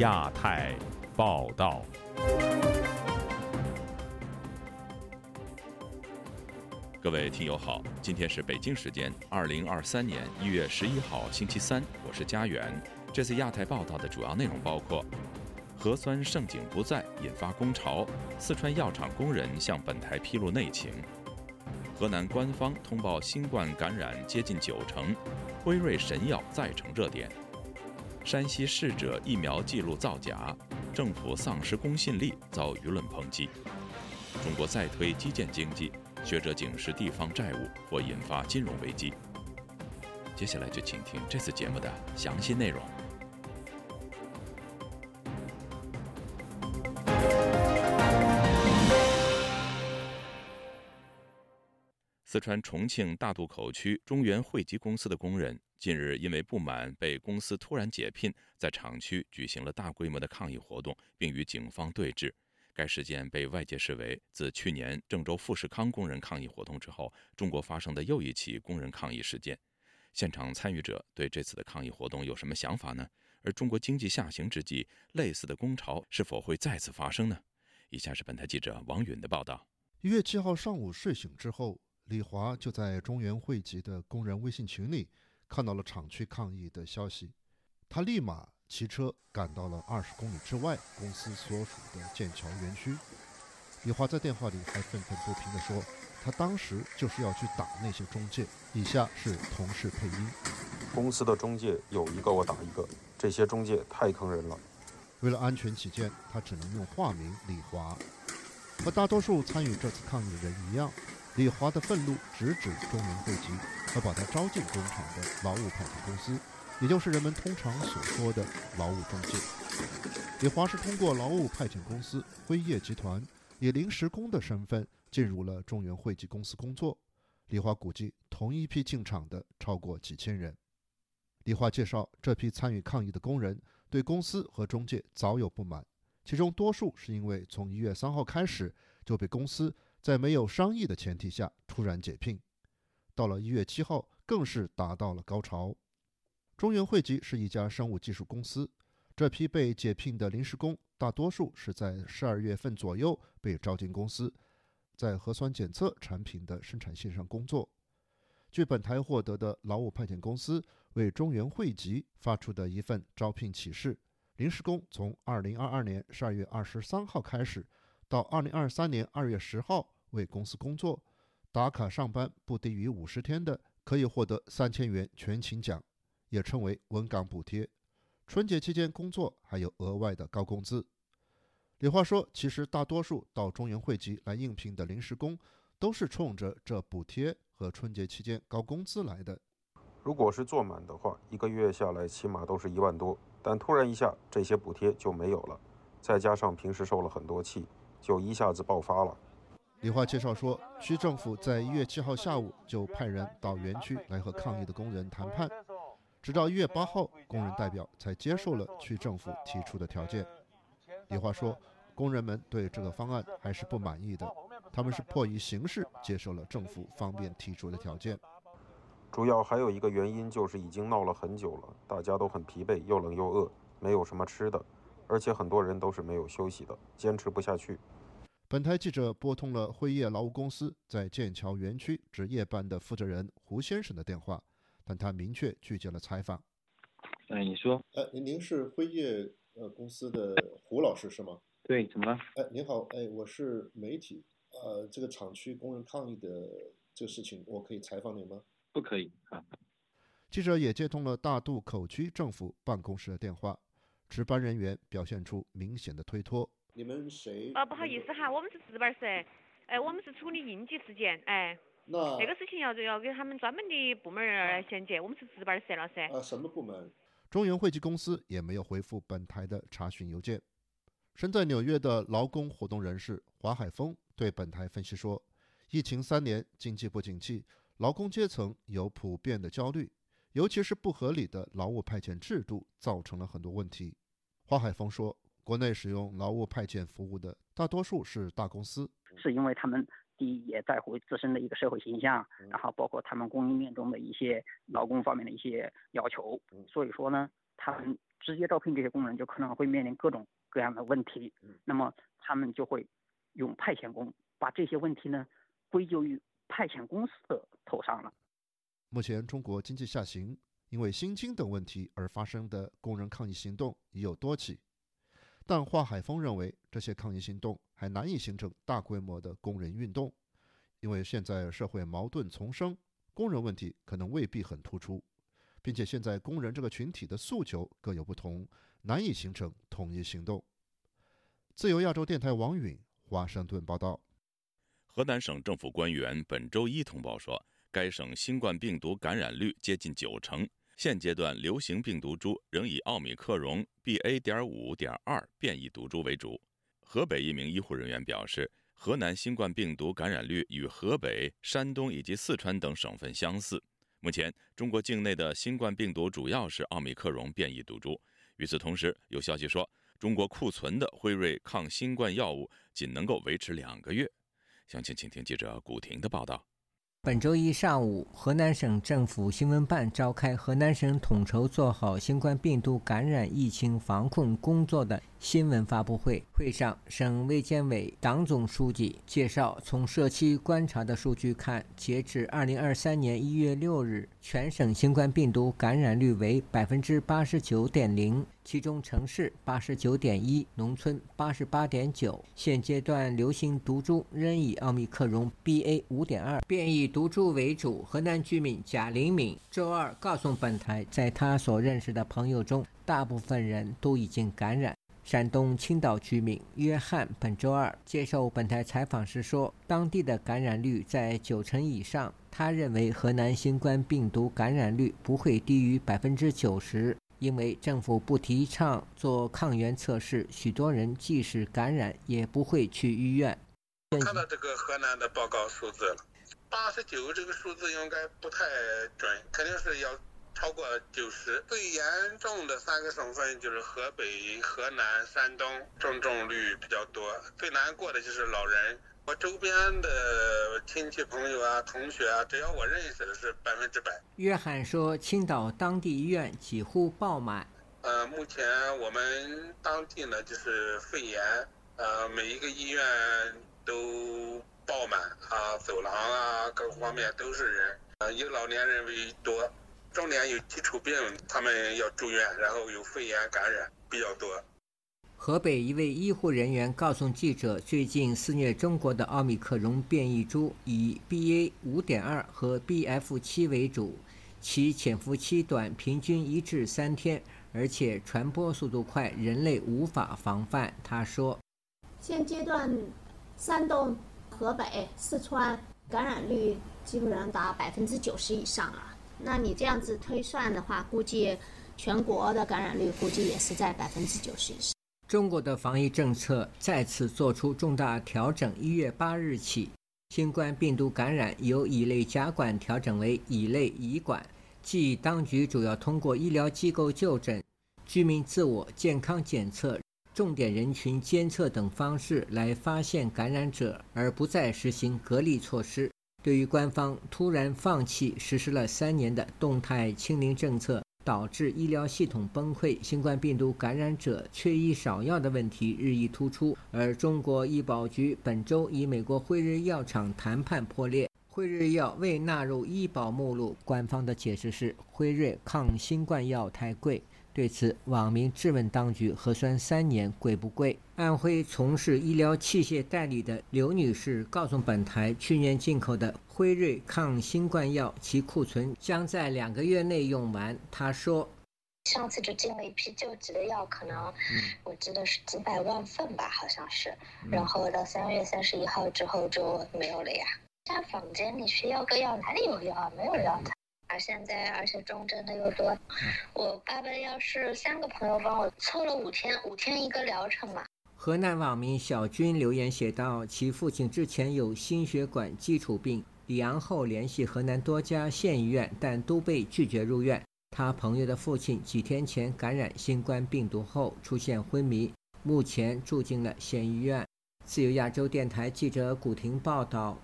亚太报道。各位听友好，今天是北京时间二零二三年一月十一号星期三，我是佳远。这次亚太报道的主要内容包括：核酸盛景不再，引发工潮；四川药厂工人向本台披露内情；河南官方通报新冠感染接近九成；辉瑞神药再成热点；山西逝者疫苗记录造假，政府丧失公信力，遭舆论抨击；中国再推基建经济。学者警示地方债务或引发金融危机。接下来就请听这次节目的详细内容。四川重庆大渡口区中原汇集公司的工人近日因为不满被公司突然解聘，在厂区举行了大规模的抗议活动，并与警方对峙。该事件被外界视为自去年郑州富士康工人抗议活动之后，中国发生的又一起工人抗议事件。现场参与者对这次的抗议活动有什么想法呢？而中国经济下行之际，类似的工潮是否会再次发生呢？以下是本台记者王允的报道。一月七号上午睡醒之后，李华就在中原汇集的工人微信群里看到了厂区抗议的消息，他立马。骑车赶到了二十公里之外公司所属的剑桥园区。李华在电话里还愤愤不平地说：“他当时就是要去打那些中介。”以下是同事配音：“公司的中介有一个我打一个，这些中介太坑人了。”为了安全起见，他只能用化名李华。和大多数参与这次抗议的人一样，李华的愤怒直指中原汇集和把他招进工厂的劳务派遣公司。也就是人们通常所说的劳务中介。李华是通过劳务派遣公司辉业集团以临时工的身份进入了中原汇集公司工作。李华估计同一批进厂的超过几千人。李华介绍，这批参与抗议的工人对公司和中介早有不满，其中多数是因为从一月三号开始就被公司在没有商议的前提下突然解聘，到了一月七号更是达到了高潮。中原汇集是一家生物技术公司，这批被解聘的临时工大多数是在十二月份左右被招进公司，在核酸检测产品的生产线上工作。据本台获得的劳务派遣公司为中原汇集发出的一份招聘启事，临时工从二零二二年十二月二十三号开始，到二零二三年二月十号为公司工作，打卡上班不低于五十天的，可以获得三千元全勤奖。也称为稳岗补贴，春节期间工作还有额外的高工资。李华说：“其实大多数到中原汇集来应聘的临时工，都是冲着这补贴和春节期间高工资来的。如果是做满的话，一个月下来起码都是一万多。但突然一下这些补贴就没有了，再加上平时受了很多气，就一下子爆发了。”李华介绍说，区政府在一月七号下午就派人到园区来和抗议的工人谈判。直到一月八号，工人代表才接受了区政府提出的条件。李华说，工人们对这个方案还是不满意的，他们是迫于形势接受了政府方面提出的条件。主要还有一个原因就是已经闹了很久了，大家都很疲惫，又冷又饿，没有什么吃的，而且很多人都是没有休息的，坚持不下去。本台记者拨通了辉业劳务公司在剑桥园区值夜班的负责人胡先生的电话。但他明确拒绝了采访。哎，你说，哎，您是辉业呃公司的胡老师是吗？对，怎么了？哎，您好，哎，我是媒体，呃，这个厂区工人抗议的这个事情，我可以采访您吗？不可以啊。记者也接通了大渡口区政府办公室的电话，值班人员表现出明显的推脱。你们谁？啊，不好意思哈，我们是值班室，哎，我们是处理应急事件，哎。那这个事情要要给他们专门的部门来衔接，我们是值班室了噻。呃，什么部门？中原汇集公司也没有回复本台的查询邮件。身在纽约的劳工活动人士华海峰对本台分析说：“疫情三年，经济不景气，劳工阶层有普遍的焦虑，尤其是不合理的劳务派遣制度造成了很多问题。”华海峰说：“国内使用劳务派遣服务的大多数是大公司，是因为他们。”第一，也在乎自身的一个社会形象，然后包括他们供应链中的一些劳工方面的一些要求，所以说呢，他们直接招聘这些工人，就可能会面临各种各样的问题。那么他们就会用派遣工把这些问题呢归咎于派遣公司的头上了。目前中国经济下行，因为薪金等问题而发生的工人抗议行动已有多起，但华海峰认为这些抗议行动还难以形成大规模的工人运动，因为现在社会矛盾丛生，工人问题可能未必很突出。并且现在工人这个群体的诉求各有不同，难以形成统一行动。自由亚洲电台王允华盛顿报道。河南省政府官员本周一通报说，该省新冠病毒感染率接近九成，现阶段流行病毒株仍以奥密克戎 B A 点五点二变异毒株为主。河北一名医护人员表示，河南新冠病毒感染率与河北、山东以及四川等省份相似。目前，中国境内的新冠病毒主要是奥密克戎变异毒株。与此同时，有消息说，中国库存的辉瑞抗新冠药物仅能够维持两个月。详情，请听记者古婷的报道。本周一上午，河南省政府新闻办召开河南省统筹做好新冠病毒感染疫情防控工作的新闻发布会。会上，省卫健委党总书记介绍，从社区观察的数据看，截至二零二三年一月六日，全省新冠病毒感染率为百分之八十九点零。其中城市八十九点一，农村八十八点九。现阶段流行毒株仍以奥密克戎 BA 五点二变异毒株为主。河南居民贾灵敏周二告诉本台，在他所认识的朋友中，大部分人都已经感染。山东青岛居民约翰本周二接受本台采访时说，当地的感染率在九成以上。他认为河南新冠病毒感染率不会低于百分之九十。因为政府不提倡做抗原测试，许多人即使感染也不会去医院。看到这个河南的报告数字了，八十九这个数字应该不太准，肯定是要超过九十。最严重的三个省份就是河北、河南、山东，重症率比较多。最难过的就是老人。我周边的亲戚朋友啊、同学啊，只要我认识的是百分之百。约翰说，青岛当地医院几乎爆满。呃，目前我们当地呢，就是肺炎，呃，每一个医院都爆满啊，走廊啊，各个方面都是人。呃，以老年人为多，中年有基础病，他们要住院，然后有肺炎感染比较多。河北一位医护人员告诉记者，最近肆虐中国的奥密克戎变异株以 BA. 5.2和 BF.7 为主，其潜伏期短，平均一至三天，而且传播速度快，人类无法防范。他说：“现阶段，山东、河北、四川感染率基本上达百分之九十以上了。那你这样子推算的话，估计全国的感染率估计也是在百分之九十以上。”中国的防疫政策再次做出重大调整。一月八日起，新冠病毒感染由乙类甲管调整为乙类乙管，即当局主要通过医疗机构就诊、居民自我健康检测、重点人群监测等方式来发现感染者，而不再实行隔离措施。对于官方突然放弃实施了三年的动态清零政策，导致医疗系统崩溃、新冠病毒感染者缺医少药的问题日益突出。而中国医保局本周与美国辉瑞药厂谈判破裂，辉瑞药未纳入医保目录。官方的解释是，辉瑞抗新冠药太贵。对此，网民质问当局：核酸三年贵不贵？安徽从事医疗器械代理的刘女士告诉本台，去年进口的辉瑞抗新冠药，其库存将在两个月内用完。他说：“上次就进了一批救急的药，可能我记得是几百万份吧，好像是。然后到三月三十一号之后就没有了呀。在坊间你需要个药，哪里有药啊？没有药的。”而现在，而且重症的又多，我爸爸要是三个朋友帮我凑了五天，五天一个疗程嘛。河南网民小军留言写道：“其父亲之前有心血管基础病，李阳后联系河南多家县医院，但都被拒绝入院。他朋友的父亲几天前感染新冠病毒后出现昏迷，目前住进了县医院。”自由亚洲电台记者古婷报道。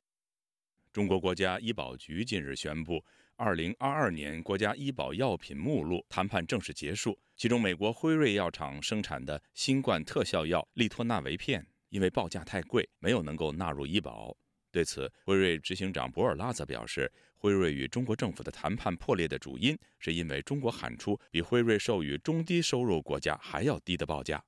中国国家医保局近日宣布。二零二二年国家医保药品目录谈判正式结束，其中美国辉瑞药厂生产的新冠特效药利托那韦片因为报价太贵，没有能够纳入医保。对此，辉瑞执行长博尔拉则表示，辉瑞与中国政府的谈判破裂的主因，是因为中国喊出比辉瑞授予中低收入国家还要低的报价。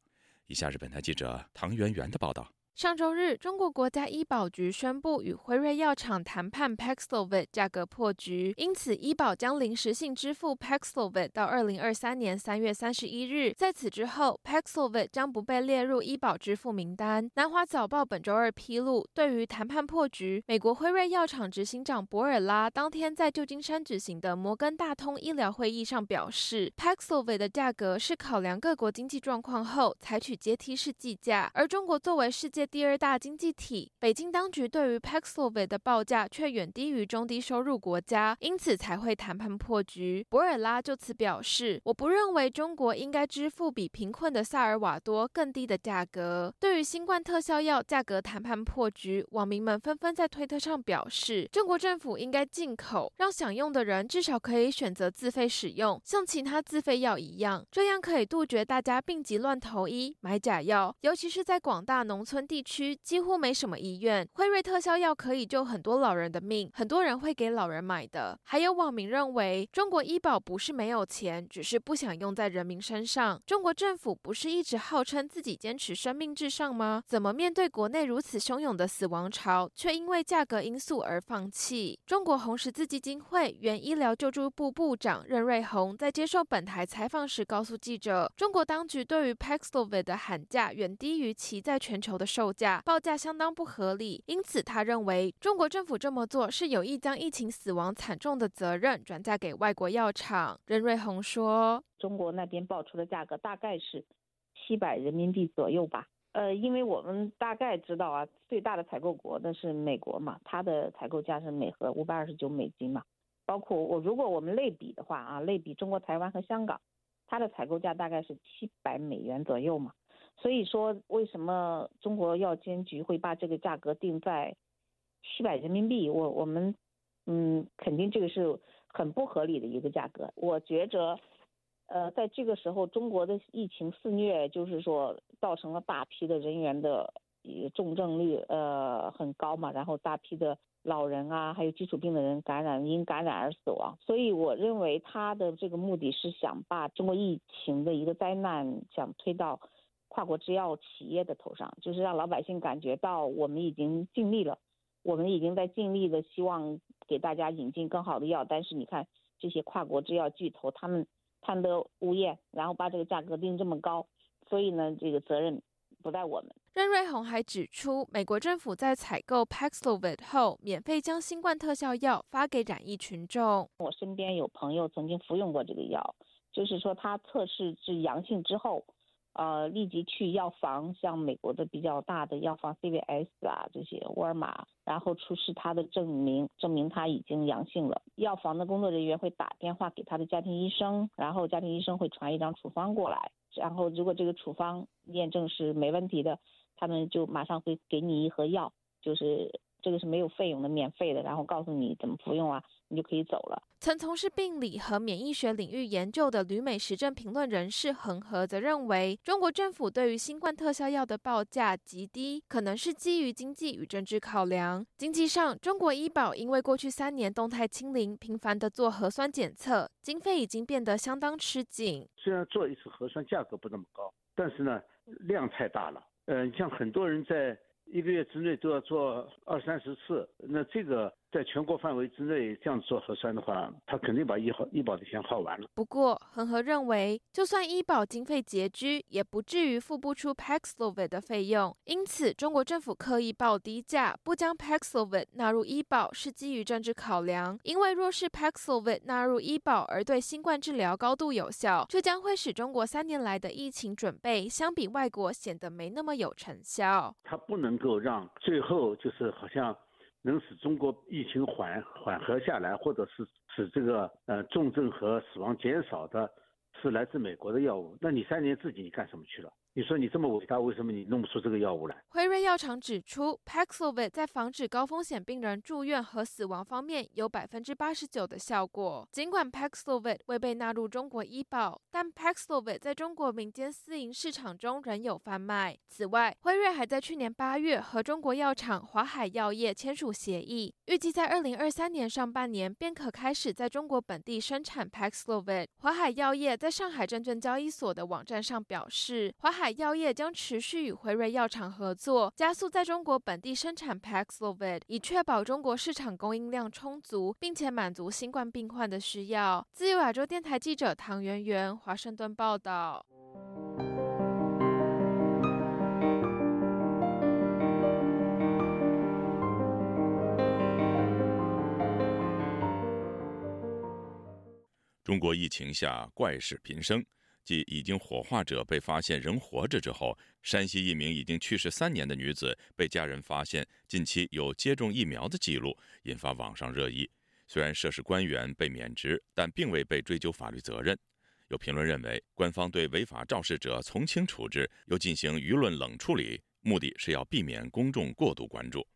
以下是本台记者唐媛媛的报道。上周日，中国国家医保局宣布与辉瑞药厂谈判 Paxlovid 价格破局，因此医保将临时性支付 Paxlovid 到二零二三年三月三十一日。在此之后，Paxlovid 将不被列入医保支付名单。南华早报本周二披露，对于谈判破局，美国辉瑞药厂执行长博尔拉当天在旧金山举行的摩根大通医疗会议上表示，Paxlovid 的价格是考量各国经济状况后采取阶梯式计价，而中国作为世界。第二大经济体，北京当局对于 Paxlovid 的报价却远低于中低收入国家，因此才会谈判破局。博尔拉就此表示：“我不认为中国应该支付比贫困的萨尔瓦多更低的价格。”对于新冠特效药价格谈判破局，网民们纷纷在推特上表示：“中国政府应该进口，让享用的人至少可以选择自费使用，像其他自费药一样，这样可以杜绝大家病急乱投医买假药，尤其是在广大农村地。”地区几乎没什么医院，辉瑞特效药可以救很多老人的命，很多人会给老人买的。还有网民认为，中国医保不是没有钱，只是不想用在人民身上。中国政府不是一直号称自己坚持生命至上吗？怎么面对国内如此汹涌的死亡潮，却因为价格因素而放弃？中国红十字基金会原医疗救助部部长任瑞红在接受本台采访时告诉记者，中国当局对于 Paxlovid 的喊价远低于其在全球的售。价报价相当不合理，因此他认为中国政府这么做是有意将疫情死亡惨重的责任转嫁给外国药厂。任瑞红说：“中国那边报出的价格大概是七百人民币左右吧。呃，因为我们大概知道啊，最大的采购国那是美国嘛，它的采购价是每盒五百二十九美金嘛。包括我如果我们类比的话啊，类比中国台湾和香港，它的采购价大概是七百美元左右嘛。”所以说，为什么中国药监局会把这个价格定在七百人民币？我我们，嗯，肯定这个是很不合理的一个价格。我觉着，呃，在这个时候，中国的疫情肆虐，就是说造成了大批的人员的重症率呃很高嘛，然后大批的老人啊，还有基础病的人感染，因感染而死亡。所以我认为他的这个目的是想把中国疫情的一个灾难想推到。跨国制药企业的头上，就是让老百姓感觉到我们已经尽力了，我们已经在尽力的希望给大家引进更好的药。但是你看这些跨国制药巨头，他们贪得无厌，然后把这个价格定这么高，所以呢，这个责任不在我们。任瑞红还指出，美国政府在采购 Paxlovid 后，免费将新冠特效药发给染疫群众。我身边有朋友曾经服用过这个药，就是说他测试是阳性之后。呃，立即去药房，像美国的比较大的药房 CVS 啊，这些沃尔玛，然后出示他的证明，证明他已经阳性了。药房的工作人员会打电话给他的家庭医生，然后家庭医生会传一张处方过来，然后如果这个处方验证是没问题的，他们就马上会给你一盒药，就是这个是没有费用的，免费的，然后告诉你怎么服用啊。你就可以走了。曾从事病理和免疫学领域研究的旅美时政评论人士恒河则认为，中国政府对于新冠特效药的报价极低，可能是基于经济与政治考量。经济上，中国医保因为过去三年动态清零，频繁的做核酸检测，经费已经变得相当吃紧。虽然做一次核酸价格不那么高，但是呢，量太大了。嗯，像很多人在一个月之内都要做二三十次，那这个。在全国范围之内这样做核酸的话，他肯定把医好医保的钱花完了。不过，恒河认为，就算医保经费拮据，也不至于付不出 Paxlovid 的费用。因此，中国政府刻意报低价，不将 Paxlovid 纳入医保，是基于政治考量。因为若是 Paxlovid 纳入医保而对新冠治疗高度有效，这将会使中国三年来的疫情准备相比外国显得没那么有成效。它不能够让最后就是好像。能使中国疫情缓缓和下来，或者是使这个呃重症和死亡减少的，是来自美国的药物。那你三年自己你干什么去了？你说你这么伟大，为什么你弄不出这个药物来？辉瑞药厂指出，Paxlovid 在防止高风险病人住院和死亡方面有百分之八十九的效果。尽管 Paxlovid 未被纳入中国医保，但 Paxlovid 在中国民间私营市场中仍有贩卖。此外，辉瑞还在去年八月和中国药厂华海药业签署协议，预计在二零二三年上半年便可开始在中国本地生产 Paxlovid。华海药业在上海证券交易所的网站上表示，华海药业将持续与辉瑞药厂合作，加速在中国本地生产 Paxlovid，以确保中国市场供应量充足，并且满足新冠病患的需要。自由亚洲电台记者唐媛媛，华盛顿报道。中国疫情下怪事频生。继已经火化者被发现仍活着之后，山西一名已经去世三年的女子被家人发现近期有接种疫苗的记录，引发网上热议。虽然涉事官员被免职，但并未被追究法律责任。有评论认为，官方对违法肇事者从轻处置，又进行舆论冷处理，目的是要避免公众过度关注。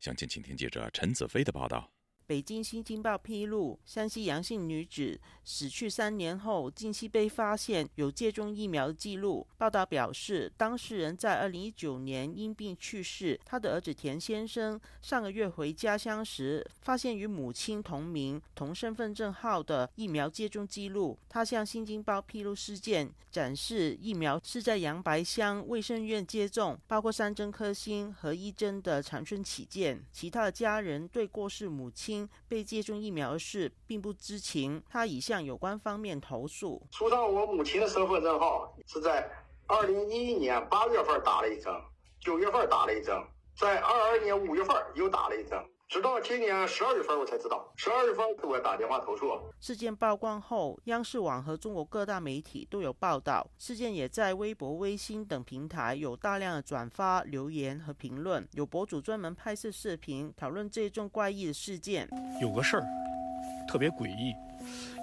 详情，请听记者陈子飞的报道。北京新京报披露，山西阳性女子死去三年后，近期被发现有接种疫苗的记录。报道表示，当事人在二零一九年因病去世。他的儿子田先生上个月回家乡时，发现与母亲同名、同身份证号的疫苗接种记录。他向新京报披露事件，展示疫苗是在杨白乡卫生院接种，包括三针科兴和一针的长春起见。其他的家人对过世母亲。被接种疫苗的事并不知情，他已向有关方面投诉。说到我母亲的身份证号是在二零一一年八月份打了一针，九月份打了一针，在二二年五月份又打了一针。直到今年十二月份，我才知道。十二月份给我打电话投诉。事件曝光后，央视网和中国各大媒体都有报道。事件也在微博、微信等平台有大量的转发、留言和评论。有博主专门拍摄视频讨论这种怪异的事件。有个事儿特别诡异，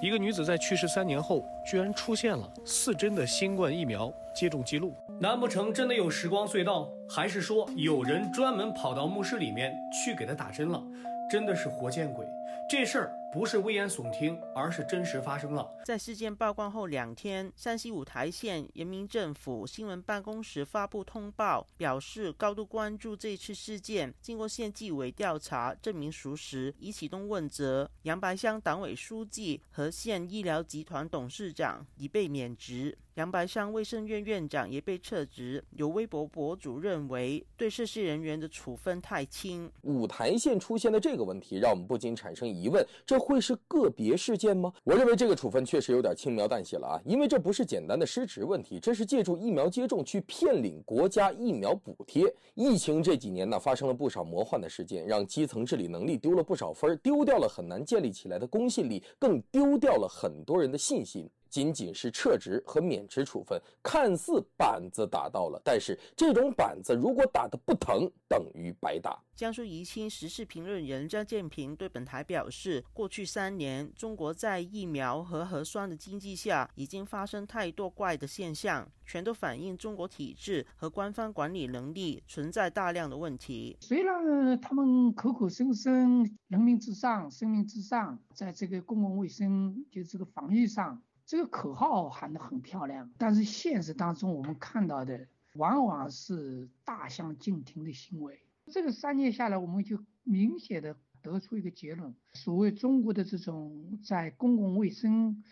一个女子在去世三年后，居然出现了四针的新冠疫苗接种记录。难不成真的有时光隧道？还是说有人专门跑到墓室里面去给她打针了？真的是活见鬼！这事儿不是危言耸听，而是真实发生了。在事件曝光后两天，山西五台县人民政府新闻办公室发布通报，表示高度关注这次事件。经过县纪委调查，证明属实，已启动问责。杨白乡党委书记和县医疗集团董事长已被免职。杨白山卫生院院长也被撤职。有微博博主认为，对涉事人员的处分太轻。五台县出现的这个问题，让我们不禁产生疑问：这会是个别事件吗？我认为这个处分确实有点轻描淡写了啊，因为这不是简单的失职问题，这是借助疫苗接种去骗领国家疫苗补贴。疫情这几年呢，发生了不少魔幻的事件，让基层治理能力丢了不少分，丢掉了很难建立起来的公信力，更丢掉了很多人的信心。仅仅是撤职和免职处分，看似板子打到了，但是这种板子如果打得不疼，等于白打。江苏宜兴时事评论人张建平对本台表示，过去三年，中国在疫苗和核酸的经济下，已经发生太多怪的现象，全都反映中国体制和官方管理能力存在大量的问题。虽然他们口口声声“人民至上，生命至上”，在这个公共卫生就这个防疫上。这个口号喊得很漂亮，但是现实当中我们看到的往往是大相径庭的行为。这个三年下来，我们就明显的得出一个结论：所谓中国的这种在公共卫生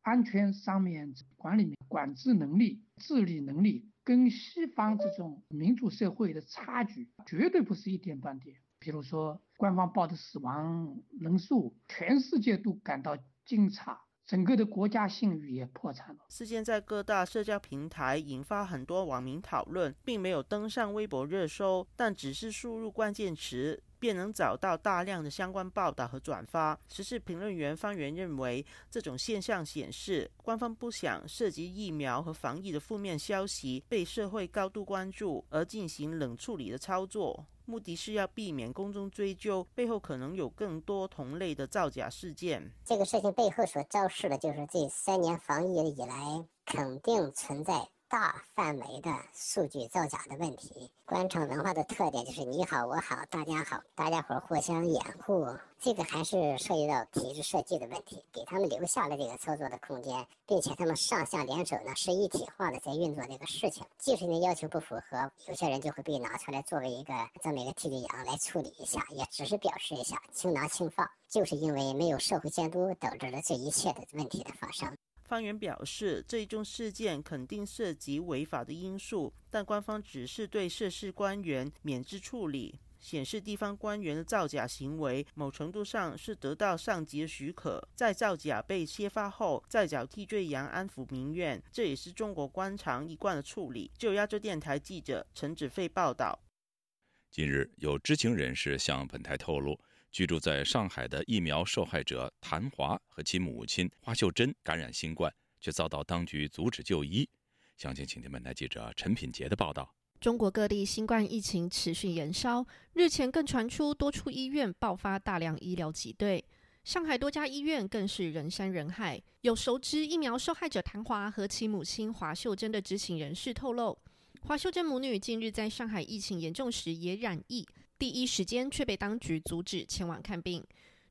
安全上面管理、管制能力、治理能力，跟西方这种民主社会的差距绝对不是一点半点。比如说，官方报的死亡人数，全世界都感到惊诧。整个的国家信誉也破产了。事件在各大社交平台引发很多网民讨论，并没有登上微博热搜，但只是输入关键词，便能找到大量的相关报道和转发。时事评论员方圆认为，这种现象显示，官方不想涉及疫苗和防疫的负面消息被社会高度关注，而进行冷处理的操作。目的是要避免公众追究背后可能有更多同类的造假事件。这个事情背后所昭示的就是这三年防疫以来肯定存在大范围的数据造假的问题。官场文化的特点就是你好我好大家好，大家伙互相掩护，这个还是涉及到体制设计的问题，给他们留下了这个操作的空间，并且他们上下联手呢是一体化的在运作这个事情。技术的要求不符合，有些人就会被拿出来作为一个这么一个替罪羊来处理一下，也只是表示一下轻拿轻放，就是因为没有社会监督导致了这一切的问题的发生。方圆表示，这一宗事件肯定涉及违法的因素，但官方只是对涉事官员免职处理，显示地方官员的造假行为某程度上是得到上级的许可，在造假被揭发后再找替罪羊安抚民怨，这也是中国官场一贯的处理。就亚洲电台记者陈子飞报道。近日，有知情人士向本台透露。居住在上海的疫苗受害者谭华和其母亲华秀珍感染新冠，却遭到当局阻止就医。详情，请听本台记者陈品杰的报道。中国各地新冠疫情持续延烧，日前更传出多处医院爆发大量医疗挤兑，上海多家医院更是人山人海。有熟知疫苗受害者谭华和其母亲华秀珍的知情人士透露，华秀珍母女近日在上海疫情严重时也染疫。第一时间却被当局阻止前往看病，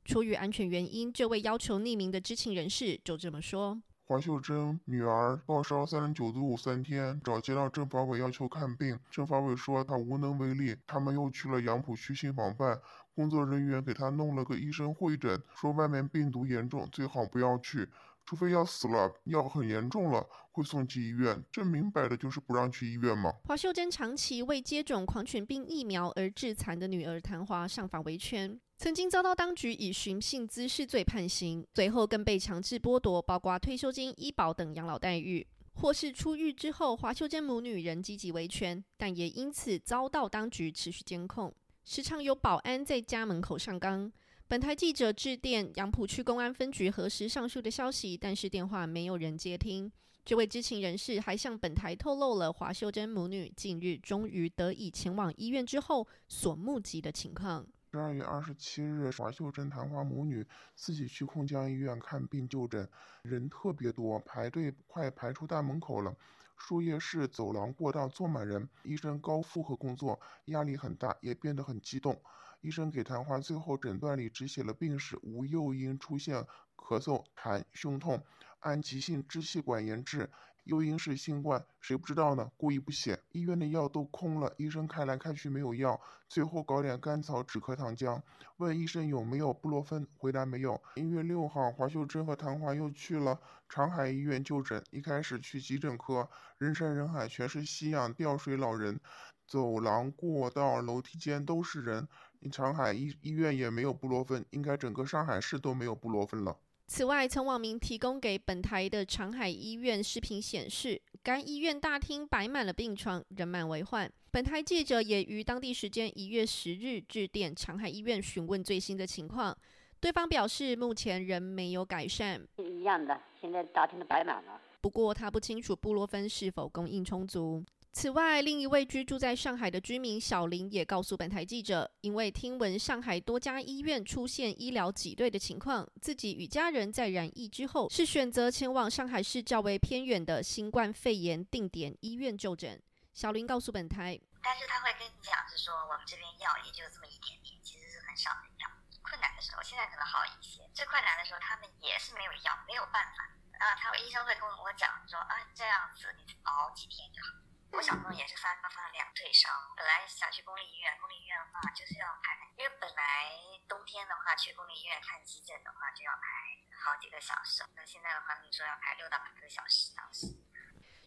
出于安全原因，这位要求匿名的知情人士就这么说：华秀珍女儿高烧三十九度五三天，找街道政法委要求看病，政法委说她无能为力，他们又去了杨浦区新房办，工作人员给她弄了个医生会诊，说外面病毒严重，最好不要去。除非要死了，要很严重了，会送去医院。这明摆的就是不让去医院嘛。华秀珍长期未接种狂犬病疫苗而致残的女儿谭华上访维权，曾经遭到当局以寻衅滋事罪判刑，随后更被强制剥夺包括退休金、医保等养老待遇。或是出狱之后，华秀珍母女仍积极维权，但也因此遭到当局持续监控，时常有保安在家门口上岗。本台记者致电杨浦区公安分局核实上述的消息，但是电话没有人接听。这位知情人士还向本台透露了华秀珍母女近日终于得以前往医院之后所目击的情况。十二月二十七日，华秀珍、谭华母女自己去空江医院看病就诊，人特别多，排队快排出大门口了。输液室、走廊、过道坐满人，医生高负荷工作，压力很大，也变得很激动。医生给谭华最后诊断里只写了病史，无诱因出现咳嗽、痰、胸痛，按急性支气管炎治，诱因是新冠，谁不知道呢？故意不写。医院的药都空了，医生开来开去没有药，最后搞点甘草止咳糖浆。问医生有没有布洛芬，回答没有。一月六号，华秀珍和谭华又去了长海医院就诊，一开始去急诊科，人山人海，全是吸氧吊水老人，走廊、过道、楼梯间都是人。长海医医院也没有布洛芬，应该整个上海市都没有布洛芬了。此外，曾网民提供给本台的长海医院视频显示，该医院大厅摆满了病床，人满为患。本台记者也于当地时间一月十日致电长海医院询问最新的情况，对方表示目前仍没有改善。一样的，现在大厅都摆满了。不过他不清楚布洛芬是否供应充足。此外，另一位居住在上海的居民小林也告诉本台记者，因为听闻上海多家医院出现医疗挤兑的情况，自己与家人在染疫之后，是选择前往上海市较为偏远的新冠肺炎定点医院就诊。小林告诉本台，但是他会跟你讲，是说我们这边药也就这么一点点，其实是很少的药。困难的时候，现在可能好一些。最困难的时候，他们也是没有药，没有办法。啊，他医生会跟我讲说，啊，这样子你熬几天就好。我小朋友也是发发两退烧，本来想去公立医院，公立医院的话就是要排，因为本来冬天的话去公立医院看急诊的话就要排好几个小时，那现在的话你说要排六到八个小时当时。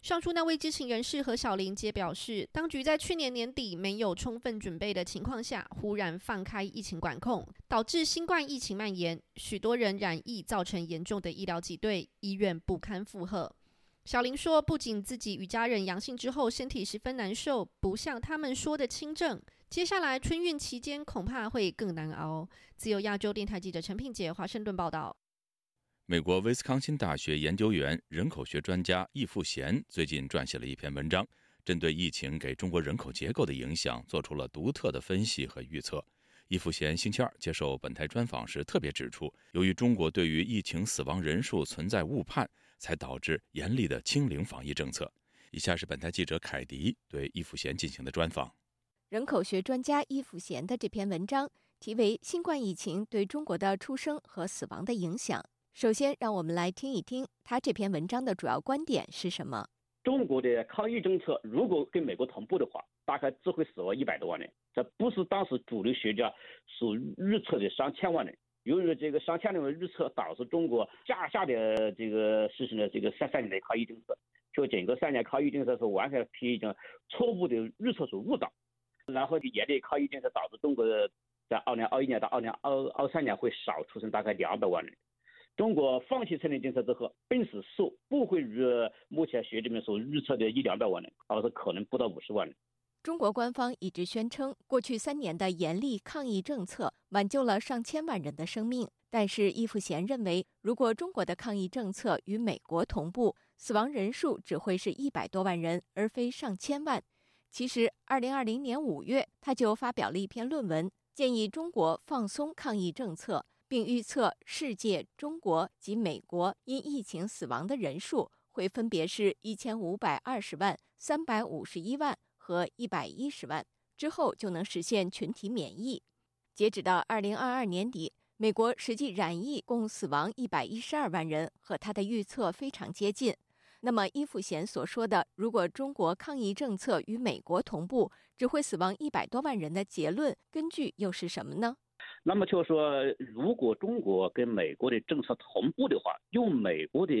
上述那位知情人士何小林皆表示，当局在去年年底没有充分准备的情况下，忽然放开疫情管控，导致新冠疫情蔓延，许多人染疫，造成严重的医疗挤兑，医院不堪负荷。小林说：“不仅自己与家人阳性之后身体十分难受，不像他们说的轻症，接下来春运期间恐怕会更难熬。”自由亚洲电台记者陈品杰华盛顿报道。美国威斯康辛大学研究员、人口学专家易富贤最近撰写了一篇文章，针对疫情给中国人口结构的影响，做出了独特的分析和预测。易富贤星期二接受本台专访时特别指出，由于中国对于疫情死亡人数存在误判。才导致严厉的清零防疫政策。以下是本台记者凯迪对伊福贤进行的专访。人口学专家伊福贤的这篇文章题为《新冠疫情对中国的出生和死亡的影响》。首先，让我们来听一听他这篇文章的主要观点是什么。中国的抗疫政策如果跟美国同步的话，大概只会死亡一百多万人，这不是当时主流学家所预测的上千万人。由于这个上千万人预测，导致中国下下的这个实行了这个三三年的抗疫政策，就整个三年抗疫政策是完全被一种错误的预测所误导。然后严厉抗疫政策导致中国在二零二一年到二零二二三年会少出生大概两百万人。中国放弃城镇政策之后，病死数不会如目前学者们所预测的一两百万人，而是可能不到五十万人。中国官方一直宣称，过去三年的严厉抗疫政策挽救了上千万人的生命。但是伊富贤认为，如果中国的抗疫政策与美国同步，死亡人数只会是一百多万人，而非上千万。其实，二零二零年五月，他就发表了一篇论文，建议中国放松抗疫政策，并预测世界、中国及美国因疫情死亡的人数会分别是一千五百二十万、三百五十一万和一百一十万，之后就能实现群体免疫。截止到二零二二年底，美国实际染疫共死亡一百一十二万人，和他的预测非常接近。那么，伊福贤所说的“如果中国抗疫政策与美国同步，只会死亡一百多万人”的结论，根据又是什么呢？那么就是说，如果中国跟美国的政策同步的话，用美国的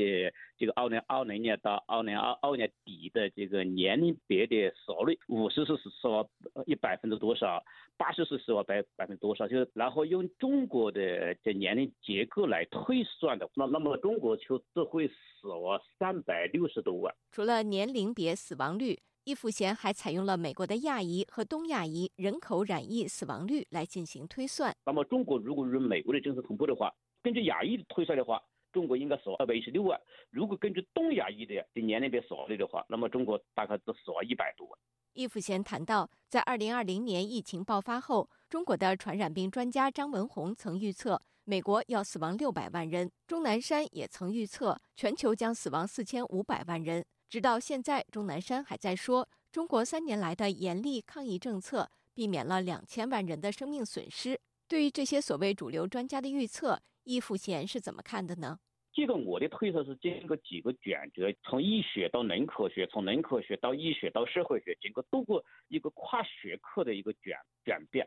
这个二零二零年到二零二二年底的这个年龄别的死亡率，五十岁是死亡一百分之多少，八十岁死亡百百分之多少，就然后用中国的这年龄结构来推算的，那那么中国就只会死亡三百六十多万。除了年龄别死亡率。伊福贤还采用了美国的亚裔和东亚裔人口染疫死亡率来进行推算。那么，中国如果与美国的政策同步的话，根据亚裔的推算的话，中国应该死亡二百一十六万；如果根据东亚裔的的年龄别死亡率的话，那么中国大概只死亡一百多万。易福贤谈到，在二零二零年疫情爆发后，中国的传染病专家张文宏曾预测美国要死亡六百万人，钟南山也曾预测全球将死亡四千五百万人。直到现在，钟南山还在说，中国三年来的严厉抗疫政策避免了两千万人的生命损失。对于这些所谓主流专家的预测，易富贤是怎么看的呢？这个我的推测是经过几个转折，从医学到人科学，从人科学到医学到社会学，经过多个一个跨学科的一个转转变。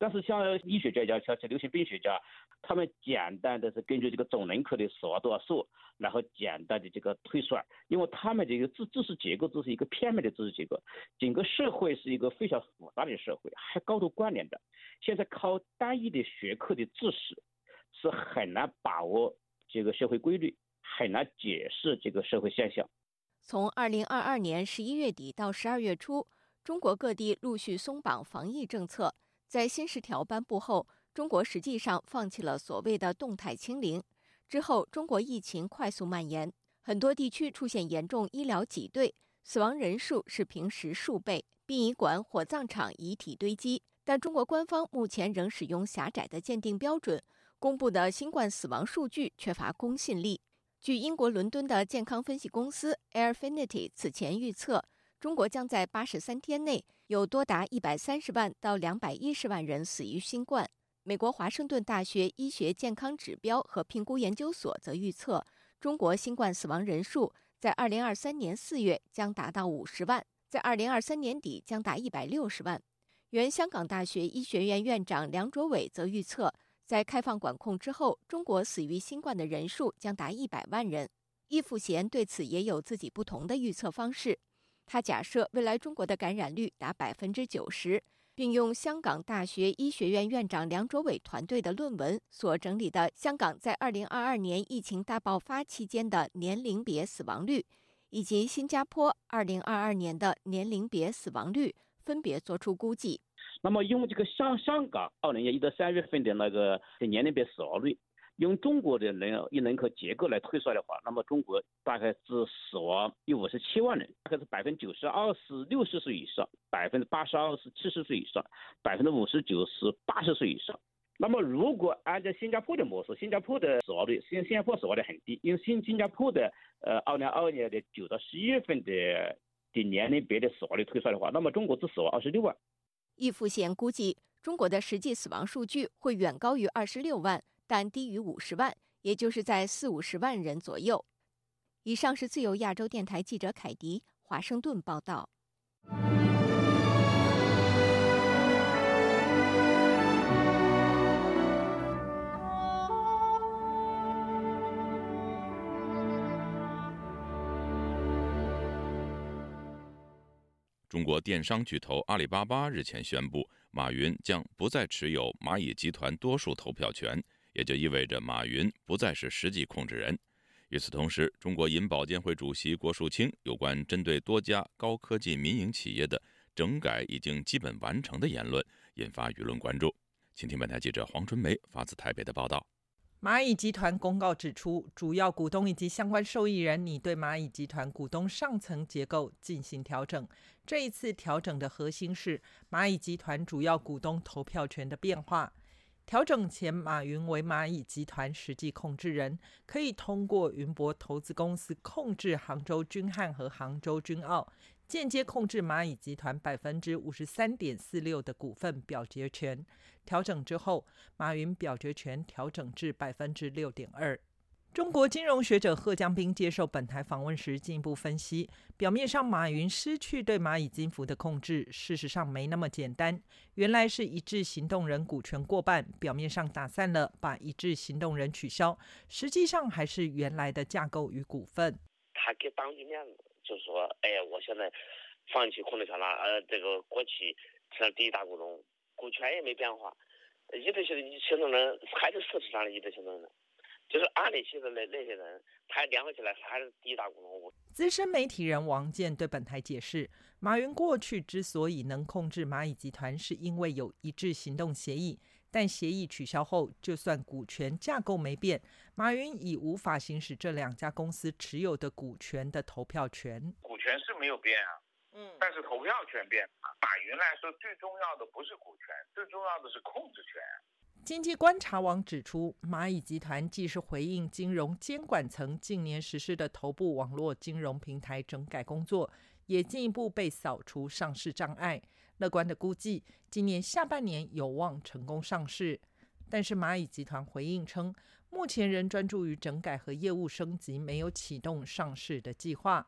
但是像医学家、像像流行病学家，他们简单的是根据这个总人口的死亡多少数，然后简单的这个推算，因为他们这个知知识结构只是一个片面的知识结构，整个社会是一个非常复杂的社会，还高度关联的。现在靠单一的学科的知识是很难把握这个社会规律，很难解释这个社会现象。从二零二二年十一月底到十二月初，中国各地陆续松绑防疫政策。在新十条颁布后，中国实际上放弃了所谓的动态清零。之后，中国疫情快速蔓延，很多地区出现严重医疗挤兑，死亡人数是平时数倍，殡仪馆、火葬场遗体堆积。但中国官方目前仍使用狭窄的鉴定标准，公布的新冠死亡数据缺乏公信力。据英国伦敦的健康分析公司 Airfinity 此前预测。中国将在八十三天内有多达一百三十万到两百一十万人死于新冠。美国华盛顿大学医学健康指标和评估研究所则预测，中国新冠死亡人数在二零二三年四月将达到五十万，在二零二三年底将达一百六十万。原香港大学医学院院长梁卓伟则预测，在开放管控之后，中国死于新冠的人数将达一百万人。易富贤对此也有自己不同的预测方式。他假设未来中国的感染率达百分之九十，并用香港大学医学院院长梁卓伟团队的论文所整理的香港在二零二二年疫情大爆发期间的年龄别死亡率，以及新加坡二零二二年的年龄别死亡率，分别做出估计。那么用这个香香港二零年一到三月份的那个年龄别死亡率。用中国的人一人口结构来推算的话，那么中国大概是死亡有五十七万人，大概是百分之九十二是六十岁以上，百分之八十二是七十岁以上，百分之五十九是八十岁以上。那么如果按照新加坡的模式，新加坡的死亡率，新新加坡死亡率很低，因为新新加坡的呃二零二二年的九到十一月份的的年龄别的死亡率推算的话，那么中国只死亡二十六万。易富贤估计，中国的实际死亡数据会远高于二十六万，但低于五十万，也就是在四五十万人左右。以上是自由亚洲电台记者凯迪华盛顿报道。中国电商巨头阿里巴巴日前宣布，马云将不再持有蚂蚁集团多数投票权，也就意味着马云不再是实际控制人。与此同时，中国银保监会主席郭树清有关针对多家高科技民营企业的整改已经基本完成的言论，引发舆论关注。请听本台记者黄春梅发自台北的报道。蚂蚁集团公告指出，主要股东以及相关受益人拟对蚂蚁集团股东上层结构进行调整。这一次调整的核心是蚂蚁集团主要股东投票权的变化。调整前，马云为蚂蚁集团实际控制人，可以通过云博投资公司控制杭州君汉和杭州君奥，间接控制蚂蚁集团百分之五十三点四六的股份表决权。调整之后，马云表决权调整至百分之六点二。中国金融学者贺江斌接受本台访问时进一步分析：表面上马云失去对蚂蚁金服的控制，事实上没那么简单。原来是一致行动人股权过半，表面上打散了，把一致行动人取消，实际上还是原来的架构与股份。他给当局面子，就说：“哎呀，我现在放弃控制权了，呃，这个国企成了第一大股东，股权也没变化，一致行行动人还是事实上的一致行动人。”就是阿里系的那那些人，他联合起来还是第一大股东。资深媒体人王健对本台解释，马云过去之所以能控制蚂蚁集团，是因为有一致行动协议。但协议取消后，就算股权架构没变，马云已无法行使这两家公司持有的股权的投票权。股权是没有变啊，嗯，但是投票权变了。马云来说，最重要的不是股权，最重要的是控制权。经济观察网指出，蚂蚁集团既是回应金融监管层近年实施的头部网络金融平台整改工作，也进一步被扫除上市障碍。乐观的估计，今年下半年有望成功上市。但是蚂蚁集团回应称，目前仍专注于整改和业务升级，没有启动上市的计划。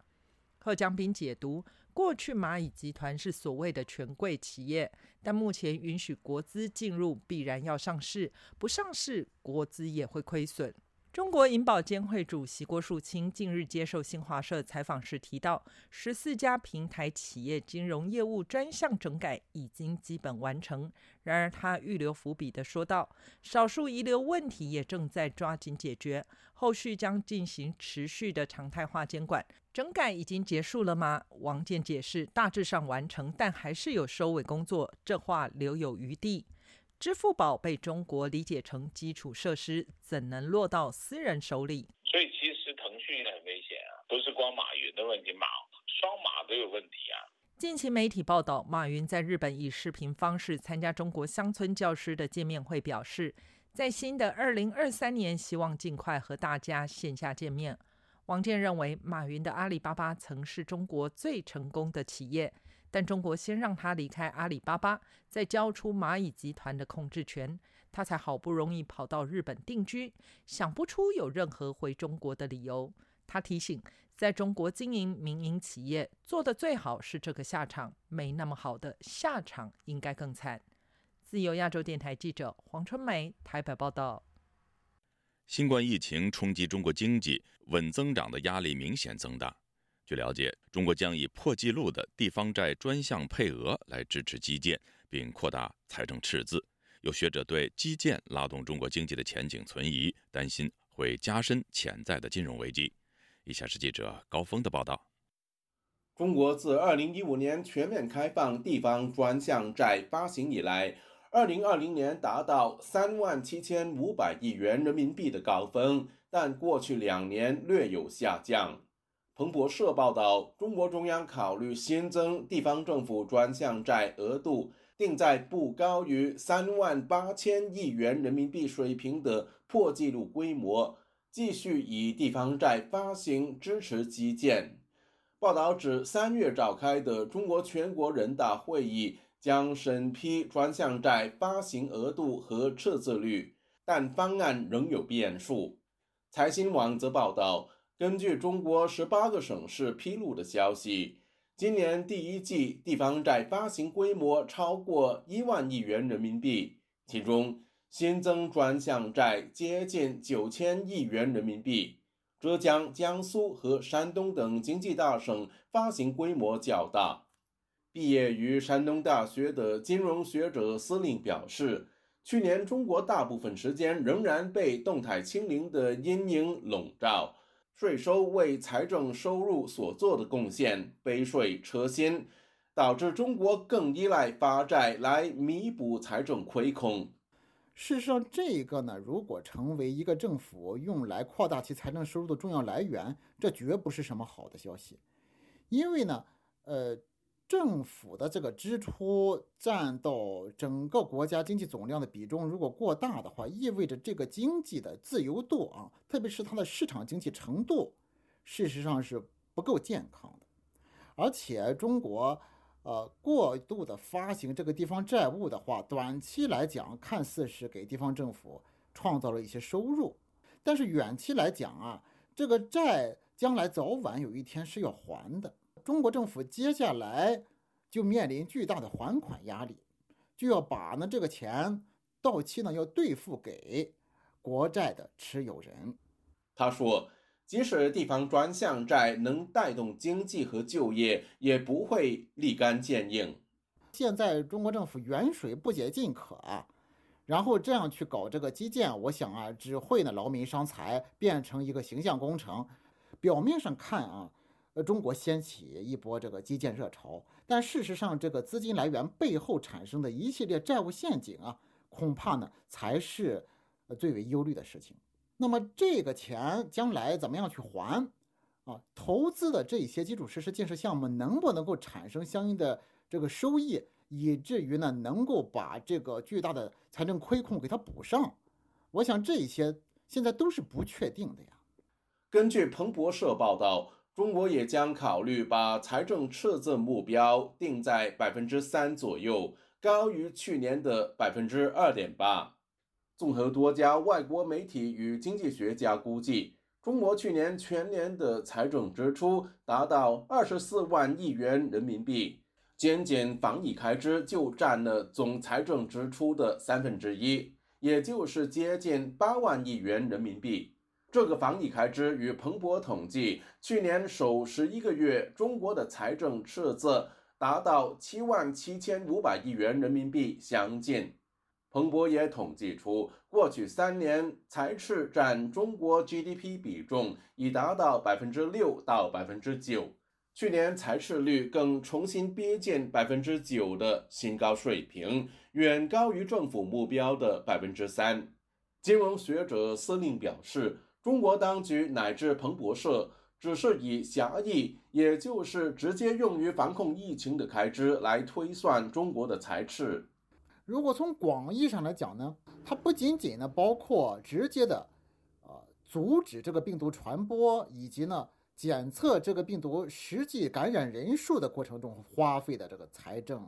贺江斌解读。过去蚂蚁集团是所谓的权贵企业，但目前允许国资进入，必然要上市，不上市国资也会亏损。中国银保监会主席郭树清近日接受新华社采访时提到，十四家平台企业金融业务专项整改已经基本完成。然而，他预留伏笔的说道，少数遗留问题也正在抓紧解决，后续将进行持续的常态化监管。整改已经结束了吗？王健解释，大致上完成，但还是有收尾工作，这话留有余地。支付宝被中国理解成基础设施，怎能落到私人手里？所以其实腾讯也很危险啊，不是光马云的问题，马双马都有问题啊。近期媒体报道，马云在日本以视频方式参加中国乡村教师的见面会，表示在新的二零二三年，希望尽快和大家线下见面。王健认为，马云的阿里巴巴曾是中国最成功的企业。但中国先让他离开阿里巴巴，再交出蚂蚁集团的控制权，他才好不容易跑到日本定居，想不出有任何回中国的理由。他提醒，在中国经营民营企业做的最好是这个下场，没那么好的下场应该更惨。自由亚洲电台记者黄春梅台北报道。新冠疫情冲击中国经济，稳增长的压力明显增大。据了解，中国将以破纪录的地方债专项配额来支持基建，并扩大财政赤字。有学者对基建拉动中国经济的前景存疑，担心会加深潜在的金融危机。以下是记者高峰的报道：中国自2015年全面开放地方专项债发行以来，2020年达到3万7500亿元人民币的高峰，但过去两年略有下降。彭博社报道，中国中央考虑新增地方政府专项债额度定在不高于三万八千亿元人民币水平的破纪录规模，继续以地方债发行支持基建。报道指，三月召开的中国全国人大会议将审批专项债发行额度和赤字率，但方案仍有变数。财新网则报道，根据中国十八个省市披露的消息，今年第一季地方债发行规模超过一万亿元人民币，其中新增专项债接近九千亿元人民币。浙江、江苏和山东等经济大省发行规模较大。毕业于山东大学的金融学者司令表示，去年中国大部分时间仍然被动态清零的阴影笼罩，税收为财政收入所做的贡献杯水车薪，导致中国更依赖发债来弥补财政亏空。事实上，这个呢，如果成为一个政府用来扩大其财政收入的重要来源，这绝不是什么好的消息。因为呢，呃，政府的这个支出占到整个国家经济总量的比重如果过大的话，意味着这个经济的自由度啊，特别是它的市场经济程度，事实上是不够健康的。而且中国。呃，过度的发行这个地方债务的话，短期来讲看似是给地方政府创造了一些收入，但是远期来讲啊，这个债将来早晚有一天是要还的。中国政府接下来就面临巨大的还款压力，就要把呢这个钱到期呢要兑付给国债的持有人。他说。即使地方专项债能带动经济和就业，也不会立竿见影。现在中国政府远水不解近渴啊，然后这样去搞这个基建，我想啊，只会呢劳民伤财，变成一个形象工程。表面上看啊，呃，中国掀起一波这个基建热潮，但事实上，这个资金来源背后产生的一系列债务陷阱啊，恐怕呢才是最为忧虑的事情。那么这个钱将来怎么样去还？啊，投资的这些基础设施建设项目能不能够产生相应的这个收益，以至于呢能够把这个巨大的财政亏空给它补上？我想这些现在都是不确定的呀。根据彭博社报道，中国也将考虑把财政赤字目标定在百分之三左右，高于去年的百分之二点八。综合多家外国媒体与经济学家估计，中国去年全年的财政支出达到二十四万亿元人民币，仅仅防疫开支就占了总财政支出的三分之一，也就是接近八万亿元人民币。这个防疫开支与彭博统计去年首十一个月中国的财政赤字达到七万七千五百亿元人民币相近。彭博也统计出，过去三年财赤占中国 GDP 比重已达到百分之六到百分之九，去年财赤率更重新逼近百分之九的新高水平，远高于政府目标的百分之三。金融学者司令表示，中国当局乃至彭博社只是以狭义，也就是直接用于防控疫情的开支来推算中国的财赤。如果从广义上来讲呢，它不仅仅呢包括直接的，呃，阻止这个病毒传播，以及呢检测这个病毒实际感染人数的过程中花费的这个财政，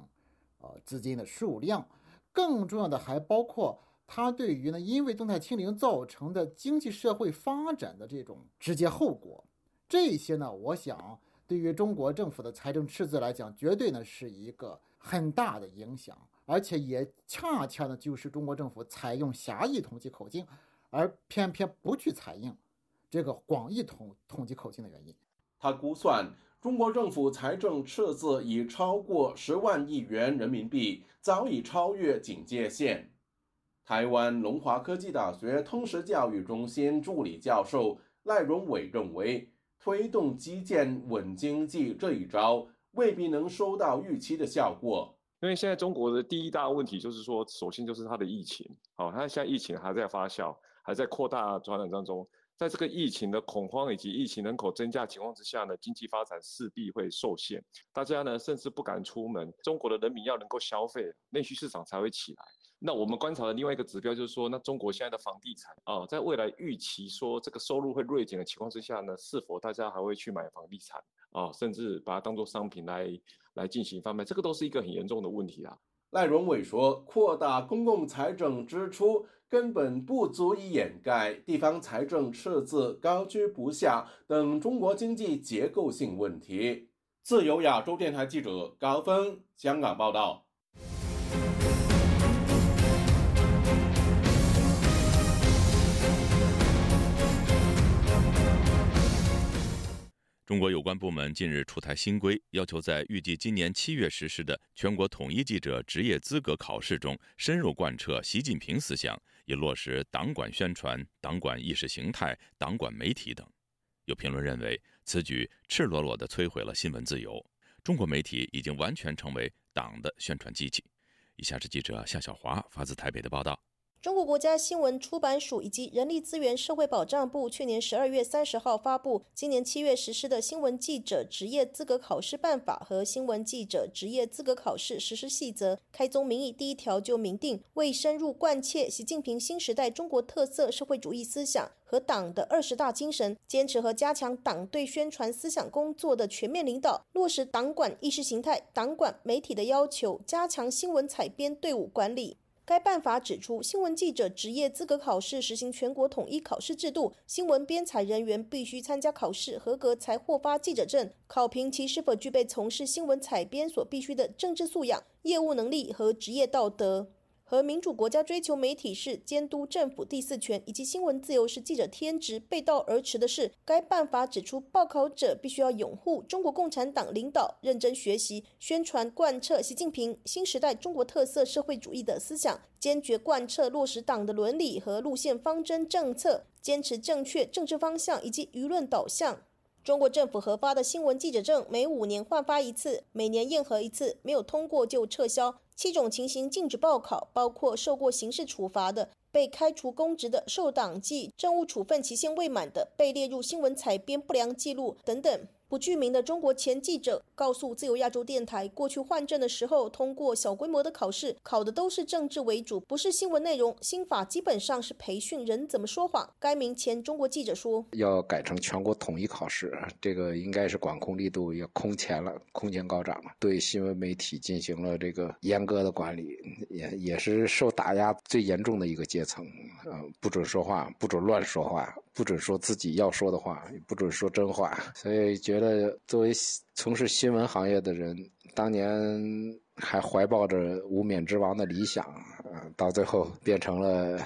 呃资金的数量，更重要的还包括它对于呢因为动态清零造成的经济社会发展的这种直接后果，这些呢，我想对于中国政府的财政赤字来讲，绝对呢是一个很大的影响。而且也恰恰呢，就是中国政府采用狭义统计口径，而偏偏不去采用这个广义统统计口径的原因。他估算，中国政府财政赤字已超过十万亿元人民币，早已超越警戒线。台湾龙华科技大学通识教育中心助理教授赖荣伟认为，推动基建稳经济这一招未必能收到预期的效果。因为现在中国的第一大问题就是说，首先就是它的疫情，好，它现在疫情还在发酵，还在扩大传染当中，在这个疫情的恐慌以及疫情人口增加情况之下呢，经济发展势必会受限，大家呢甚至不敢出门，中国的人民要能够消费，内需市场才会起来。那我们观察的另外一个指标就是说，那中国现在的房地产啊，在未来预期说这个收入会锐减的情况之下呢，是否大家还会去买房地产啊，甚至把它当做商品来来进行贩卖，这个都是一个很严重的问题啊。赖荣伟说，扩大公共财政支出根本不足以掩盖地方财政赤字高居不下等中国经济结构性问题。自由亚洲电台记者高峰香港报道。中国有关部门近日出台新规，要求在预计今年七月实施的全国统一记者职业资格考试中，深入贯彻习近平思想，以落实党管宣传、党管意识形态、党管媒体等。有评论认为，此举赤裸裸地摧毁了新闻自由。中国媒体已经完全成为党的宣传机器。以下是记者夏小华发自台北的报道。中国国家新闻出版署以及人力资源社会保障部去年十二月三十号发布今年七月实施的《新闻记者职业资格考试办法》和《新闻记者职业资格考试实施细则》。开宗明义，第一条就明定，为深入贯彻习近平新时代中国特色社会主义思想和党的二十大精神，坚持和加强党对宣传思想工作的全面领导，落实党管意识形态、党管媒体的要求，加强新闻采编队伍管理。该办法指出，新闻记者职业资格考试实行全国统一考试制度，新闻编采人员必须参加考试合格才获发记者证，考评其是否具备从事新闻采编所必须的政治素养、业务能力和职业道德。和民主国家追求媒体是监督政府第四权，以及新闻自由是记者天职背道而驰的是，该办法指出，报考者必须要拥护中国共产党领导，认真学习、宣传、贯彻习近平新时代中国特色社会主义的思想，坚决贯彻落实党的伦理和路线方针政策，坚持正确政治方向以及舆论导向。中国政府核发的新闻记者证每五年换发一次，每年验核一次，没有通过就撤销。七种情形禁止报考，包括受过刑事处罚的、被开除公职的、受党纪政务处分期限未满的、被列入新闻采编不良记录等等。不具名的中国前记者告诉自由亚洲电台，过去换证的时候通过小规模的考试，考的都是政治为主，不是新闻内容。新法基本上是培训人怎么说谎。该名前中国记者说：“要改成全国统一考试，这个应该是管控力度也空前了，空前高涨了，对新闻媒体进行了这个严格的管理，也也是受打压最严重的一个阶层。嗯，不准说话，不准乱说话。”不准说自己要说的话，不准说真话，所以觉得作为从事新闻行业的人，当年还怀抱着无冕之王的理想，啊，到最后变成了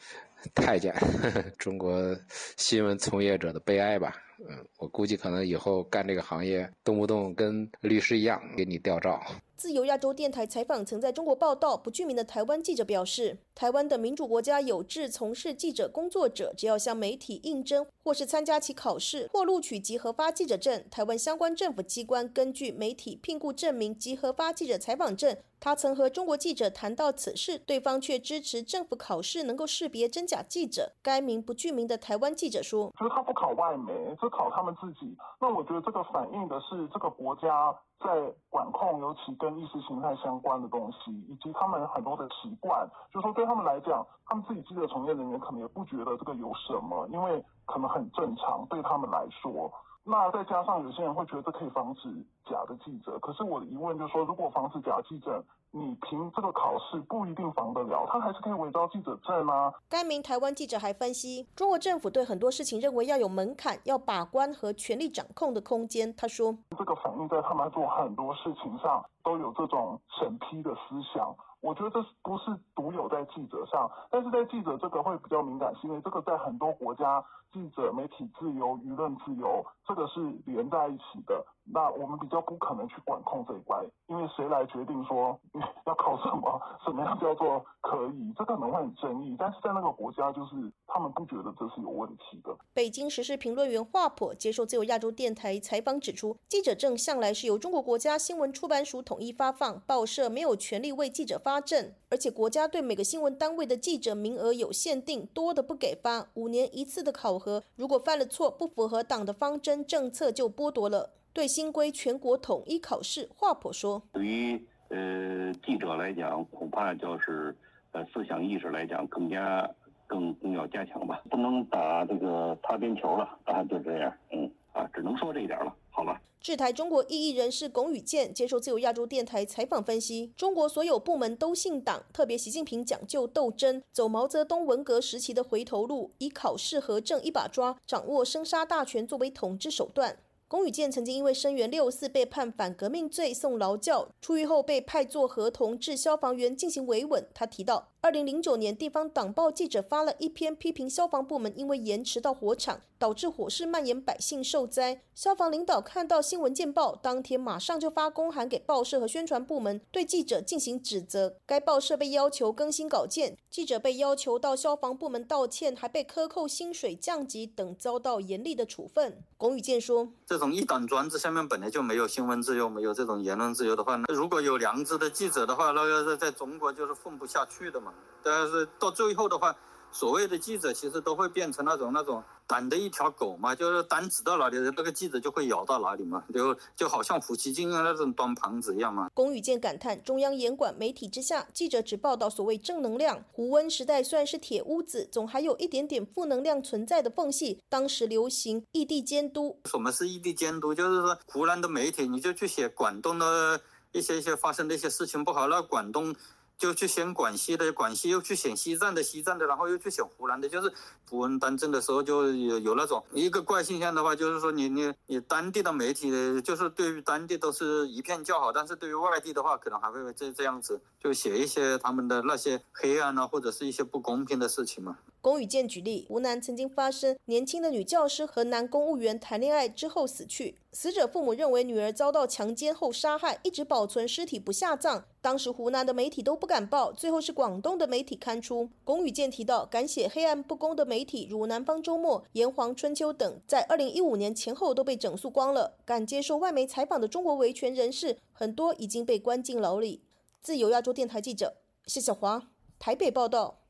太监，中国新闻从业者的悲哀吧。嗯，我估计可能以后干这个行业，动不动跟律师一样给你吊照。自由亚洲电台采访曾在中国报道不具名的台湾记者表示，台湾的民主国家有志从事记者工作者，只要向媒体应征或是参加其考试或录取及核发记者证，台湾相关政府机关根据媒体聘雇证明及核发记者采访证。他曾和中国记者谈到此事，对方却支持政府考试能够识别真假记者。该名不具名的台湾记者说：“就是他不考外媒，只考他们自己。那我觉得这个反映的是这个国家。”在管控，尤其跟意识形态相关的东西，以及他们很多的习惯，就说对他们来讲，他们自己记者从业人员可能也不觉得这个有什么，因为可能很正常对他们来说。那再加上有些人会觉得这可以防止假的记者，可是我的疑问就是说，如果防止假记者，你凭这个考试不一定防得了，他还是可以伪造记者证吗？该名台湾记者还分析，中国政府对很多事情认为要有门槛、要把关和权力掌控的空间。他说，这个反映在他们做很多事情上都有这种审批的思想。我觉得这是不是独有在记者上，但是在记者这个会比较敏感，是因为这个在很多国家，记者、媒体自由、舆论自由，这个是连在一起的。那我们比较不可能去管控这一块，因为谁来决定说要考什么，什么样叫做可以，这可能会很争议。但是在那个国家，就是他们不觉得这是有问题的。北京时事评论员华普接受自由亚洲电台采访指出，记者证向来是由中国国家新闻出版署统一发放，报社没有权利为记者发证，而且国家对每个新闻单位的记者名额有限定，多的不给发，五年一次的考核，如果犯了错，不符合党的方针政策，就剥夺了。对新规全国统一考试，华普说：“对于呃记者来讲，恐怕就是呃思想意识来讲，更加更更要加强吧，不能打这个擦边球了 啊，就这样，嗯啊，只能说这一点了，好吧。制台中国异议人士龚宇健接受自由亚洲电台采访分析，中国所有部门都姓党，特别习近平讲究斗争，走毛泽东文革时期的回头路，以考试和政一把抓，掌握生杀大权作为统治手段。龚宇健曾经因为声援六四被判反革命罪送劳教，出狱后被派做合同至消防员进行维稳。他提到。二零零九年，地方党报记者发了一篇批评消防部门因为延迟到火场，导致火势蔓延，百姓受灾。消防领导看到新闻见报，当天马上就发公函给报社和宣传部门，对记者进行指责。该报社被要求更新稿件，记者被要求到消防部门道歉，还被克扣薪水、降级等，遭到严厉的处分。龚宇健说：“这种一党专制下面本来就没有新闻自由，没有这种言论自由的话，那如果有良知的记者的话，那个在在中国就是混不下去的嘛。”但是到最后的话，所谓的记者其实都会变成那种那种胆的一条狗嘛，就是胆指到哪里，那个记者就会咬到哪里嘛，就就好像胡锡进啊那种端盘子一样嘛。龚宇健感叹：中央严管媒体之下，记者只报道所谓正能量。胡温时代虽然是铁屋子，总还有一点点负能量存在的缝隙。当时流行异地监督。什么是异地监督？就是说湖南的媒体你就去写广东的一些一些发生的一些事情不好，那广东。就去选广西的，广西又去选西藏的，西藏的，然后又去选湖南的，就是胡文当政的时候就有有那种一个怪现象的话，就是说你你你当地的媒体，就是对于当地都是一片叫好，但是对于外地的话，可能还会这这样子，就写一些他们的那些黑暗啊，或者是一些不公平的事情嘛。龚宇健举例，湖南曾经发生年轻的女教师和男公务员谈恋爱之后死去，死者父母认为女儿遭到强奸后杀害，一直保存尸体不下葬。当时湖南的媒体都不敢报，最后是广东的媒体刊出。龚宇健提到，敢写黑暗不公的媒体如《南方周末》《炎黄春秋》等，在二零一五年前后都被整肃光了。敢接受外媒采访的中国维权人士，很多已经被关进牢里。自由亚洲电台记者谢小华台北报道。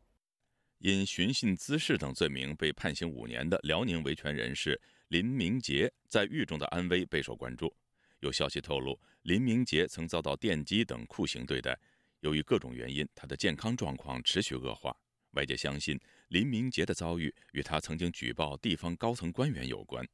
因寻衅滋事等罪名被判刑五年的辽宁维权人士林明杰，在狱中的安危备受关注。有消息透露，林明杰曾遭到电击等酷刑对待，由于各种原因，他的健康状况持续恶化。外界相信，林明杰的遭遇与他曾经举报地方高层官员有关。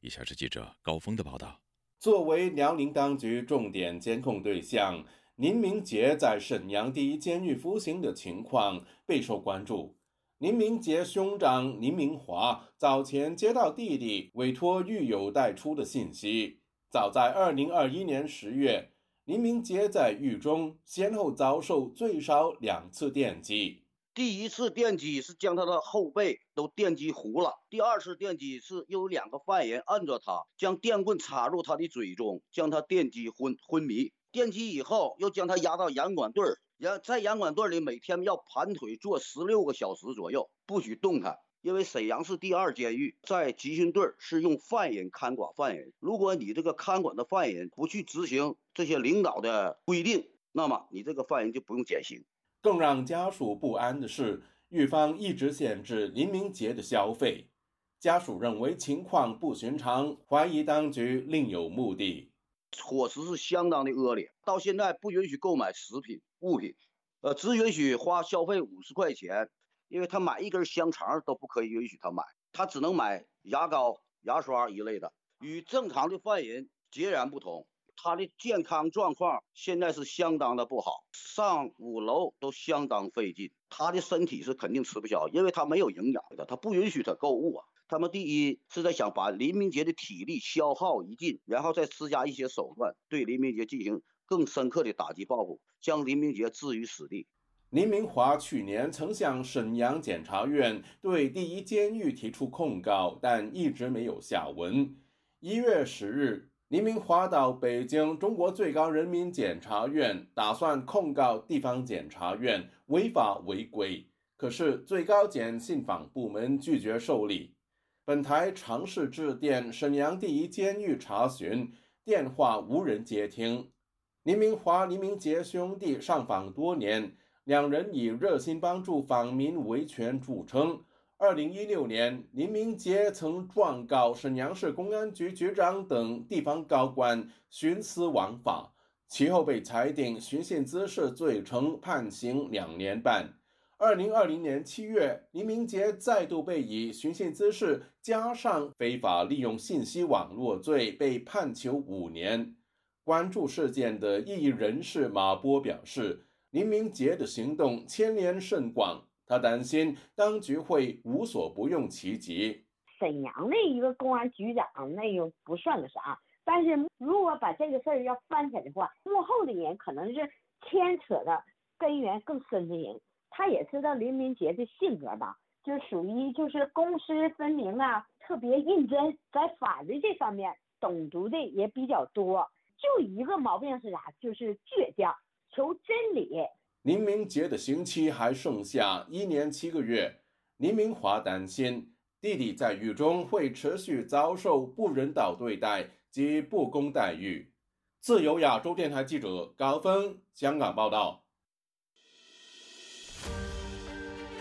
以下是记者高峰的报道：作为辽宁当局重点监控对象，林明杰在沈阳第一监狱服刑的情况备受关注。林明杰兄长林明华早前接到弟弟委托狱友带出的信息。早在2021年10月，林明杰在狱中先后遭受最少两次电击。第一次电击是将他的后背都电击糊了，第二次电击是有两个犯人摁着他，将电棍插入他的嘴中，将他电击昏昏迷。电击以后，又将他押到严管队儿儿。要在严管队里每天要盘腿坐十六个小时左右，不许动弹。因为沈阳市第二监狱在集训队是用犯人看管犯人，如果你这个看管的犯人不去执行这些领导的规定，那么你这个犯人就不用减刑。更让家属不安的是，狱方一直限制林明杰的消费，家属认为情况不寻常，怀疑当局另有目的。伙食是相当的恶劣，到现在不允许购买食品。物品，呃，只允许花消费五十块钱，因为他买一根香肠都不可以允许他买，他只能买牙膏、牙刷一类的，与正常的犯人截然不同。他的健康状况现在是相当的不好，上五楼都相当费劲。他的身体是肯定吃不消，因为他没有营养的，他不允许他购物啊。他们第一是在想把林明杰的体力消耗一尽，然后再施加一些手段对林明杰进行。更深刻的打击报复，将林明杰置于死地。林明华去年曾向沈阳检察院对第一监狱提出控告，但一直没有下文。一月十日，林明华到北京中国最高人民检察院，打算控告地方检察院违法违规，可是最高检信访部门拒绝受理。本台尝试致电沈阳第一监狱查询，电话无人接听。林明华、林明杰兄弟上访多年，两人以热心帮助访民维权著称。二零一六年，林明杰曾状告沈阳市公安局局长等地方高官徇私枉法，其后被裁定寻衅滋事罪成，判刑两年半。二零二零年七月，林明杰再度被以寻衅滋事加上非法利用信息网络罪被判囚五年。关注事件的异议人士马波表示，林明杰的行动牵连甚广，他担心当局会无所不用其极。沈阳的一个公安局长，那又不算个啥，但是如果把这个事儿要翻起来的话，幕后的人可能是牵扯的根源更深的人。他也知道林明杰的性格吧，就属于就是公私分明啊，特别认真，在法律这方面懂读的也比较多。就一个毛病是啥？就是倔强，求真理。林明杰的刑期还剩下一年七个月，林明华担心弟弟在狱中会持续遭受不人道对待及不公待遇。自由亚洲电台记者高峰香港报道。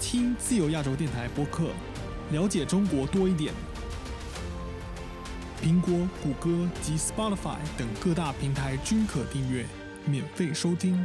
听自由亚洲电台播客，了解中国多一点。苹果、谷歌及 Spotify 等各大平台均可订阅，免费收听。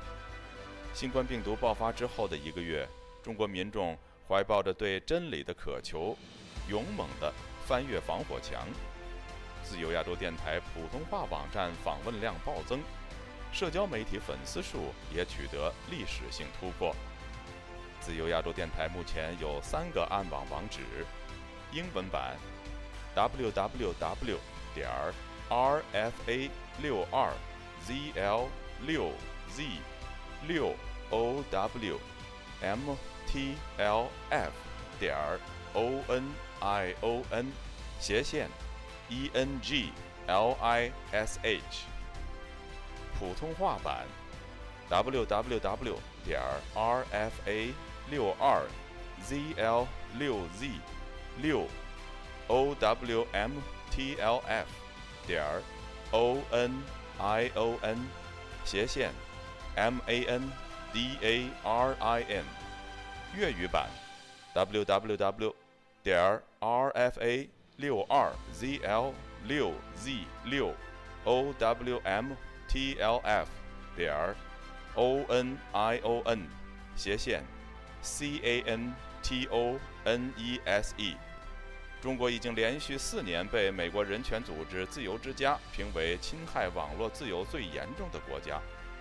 新冠病毒爆发之后的一个月，中国民众怀抱着对真理的渴求，勇猛地翻越防火墙。自由亚洲电台普通话网站访问量暴增，社交媒体粉丝数也取得历史性突破。自由亚洲电台目前有三个暗网网址：英文版 www 点 rfa 六二 zl 六 z 六 o w m t l f 点 o n i o n 斜线 e n g l i s h 普通话版 w w w 点 r f a 六二 z l 六 z 六 o w m t l f 点 o n i o n 斜线 M A N D A R I N，粤语版，www 点 R F A 六二 Z L 六 Z 六 O W M T L F 点 O N I O N 斜线 C A N T O N E S E。中国已经连续四年被美国人权组织自由之家评为侵害网络自由最严重的国家。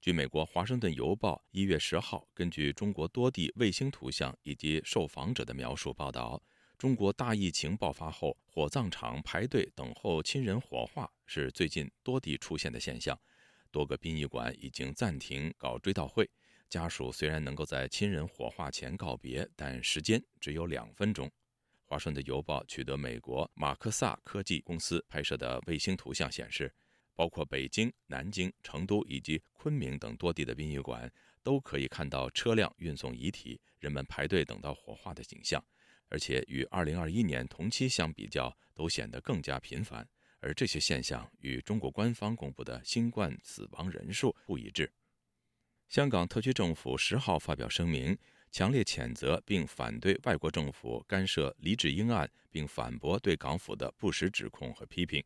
据美国《华盛顿邮报》一月十号根据中国多地卫星图像以及受访者的描述报道，中国大疫情爆发后，火葬场排队等候亲人火化是最近多地出现的现象。多个殡仪馆已经暂停搞追悼会，家属虽然能够在亲人火化前告别，但时间只有两分钟。华盛顿邮报取得美国马克萨科技公司拍摄的卫星图像显示，包括北京、南京、成都以及昆明等多地的殡仪馆，都可以看到车辆运送遗体、人们排队等到火化的景象。而且与2021年同期相比较，都显得更加频繁。而这些现象与中国官方公布的新冠死亡人数不一致。香港特区政府十号发表声明，强烈谴责并反对外国政府干涉黎智英案，并反驳对港府的不实指控和批评。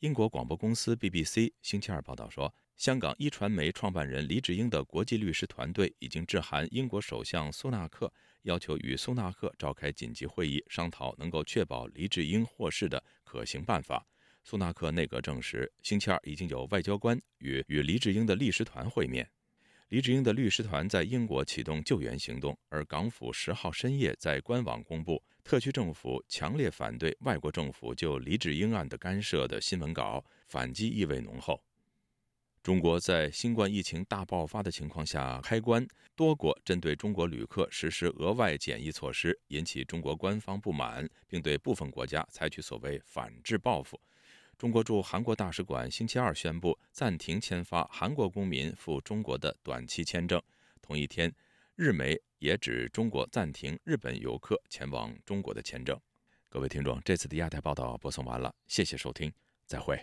英国广播公司 BBC 星期二报道说，香港一传媒创办人黎智英的国际律师团队已经致函英国首相苏纳克。要求与苏纳克召开紧急会议，商讨能够确保黎智英获释的可行办法。苏纳克内阁证实，星期二已经有外交官与与黎智英的律师团会面。黎智英的律师团在英国启动救援行动，而港府十号深夜在官网公布特区政府强烈反对外国政府就黎智英案的干涉的新闻稿，反击意味浓厚。中国在新冠疫情大爆发的情况下开关，多国针对中国旅客实施额外检疫措施，引起中国官方不满，并对部分国家采取所谓反制报复。中国驻韩国大使馆星期二宣布暂停签发韩国公民赴中国的短期签证。同一天，日媒也指中国暂停日本游客前往中国的签证。各位听众，这次的亚太报道播送完了，谢谢收听，再会。